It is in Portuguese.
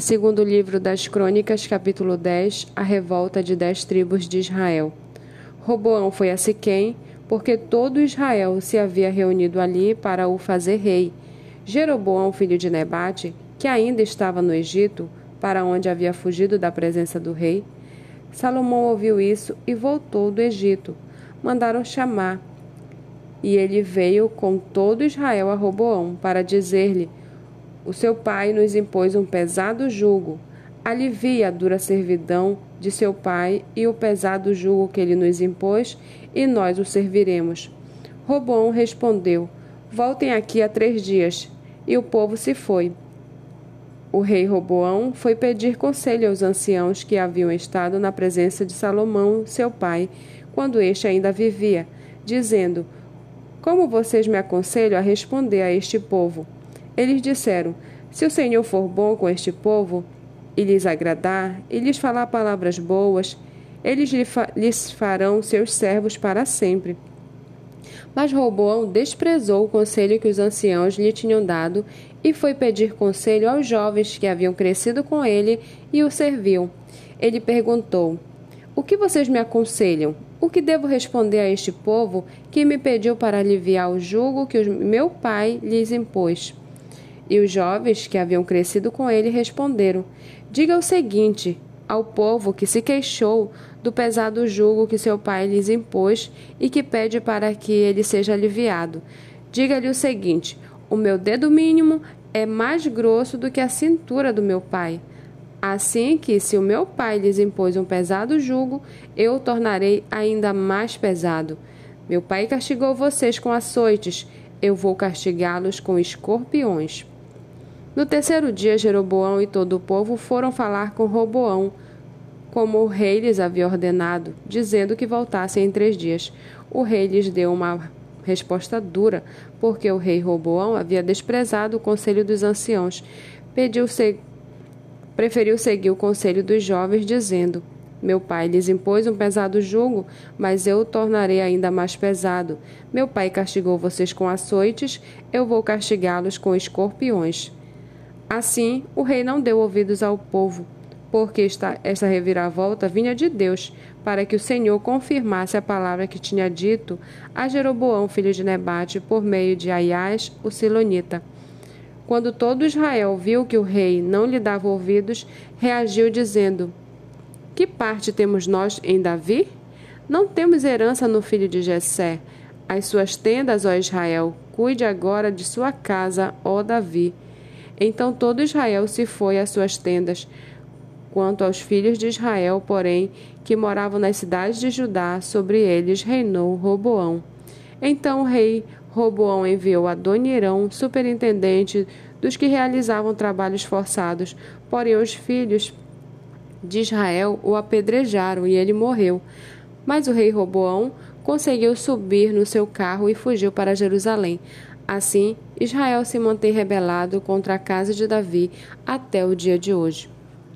Segundo o livro das Crônicas, capítulo 10, a revolta de dez tribos de Israel. Roboão foi a Siquém, porque todo Israel se havia reunido ali para o fazer rei. Jeroboão, filho de Nebate, que ainda estava no Egito, para onde havia fugido da presença do rei. Salomão ouviu isso e voltou do Egito. Mandaram chamar. E ele veio com todo Israel a Roboão para dizer-lhe: o seu pai nos impôs um pesado jugo. Alivia a dura servidão de seu pai e o pesado jugo que ele nos impôs, e nós o serviremos. Roboão respondeu: Voltem aqui há três dias. E o povo se foi. O rei Roboão foi pedir conselho aos anciãos que haviam estado na presença de Salomão, seu pai, quando este ainda vivia, dizendo: Como vocês me aconselham a responder a este povo? Eles disseram: Se o Senhor for bom com este povo, e lhes agradar, e lhes falar palavras boas, eles lhes farão seus servos para sempre. Mas Roboão desprezou o conselho que os anciãos lhe tinham dado e foi pedir conselho aos jovens que haviam crescido com ele e o serviam. Ele perguntou: O que vocês me aconselham? O que devo responder a este povo que me pediu para aliviar o jugo que meu pai lhes impôs? E os jovens que haviam crescido com ele responderam: Diga o seguinte ao povo que se queixou do pesado jugo que seu pai lhes impôs e que pede para que ele seja aliviado. Diga-lhe o seguinte: O meu dedo mínimo é mais grosso do que a cintura do meu pai. Assim que, se o meu pai lhes impôs um pesado jugo, eu o tornarei ainda mais pesado. Meu pai castigou vocês com açoites, eu vou castigá-los com escorpiões. No terceiro dia, Jeroboão e todo o povo foram falar com Roboão, como o rei lhes havia ordenado, dizendo que voltassem em três dias. O rei lhes deu uma resposta dura, porque o rei Roboão havia desprezado o conselho dos anciãos. Pediu -se... Preferiu seguir o conselho dos jovens, dizendo: Meu pai lhes impôs um pesado jugo, mas eu o tornarei ainda mais pesado. Meu pai castigou vocês com açoites, eu vou castigá-los com escorpiões. Assim, o rei não deu ouvidos ao povo, porque esta, esta reviravolta vinha de Deus, para que o Senhor confirmasse a palavra que tinha dito a Jeroboão, filho de Nebate, por meio de Aiás, o Silonita. Quando todo Israel viu que o rei não lhe dava ouvidos, reagiu dizendo: Que parte temos nós em Davi? Não temos herança no filho de Jessé. As suas tendas, ó Israel, cuide agora de sua casa, ó Davi. Então todo Israel se foi às suas tendas. Quanto aos filhos de Israel, porém, que moravam nas cidades de Judá, sobre eles reinou Roboão. Então o rei Roboão enviou Adonirão, superintendente dos que realizavam trabalhos forçados, porém os filhos de Israel o apedrejaram e ele morreu. Mas o rei Roboão conseguiu subir no seu carro e fugiu para Jerusalém. Assim, Israel se mantém rebelado contra a casa de Davi até o dia de hoje.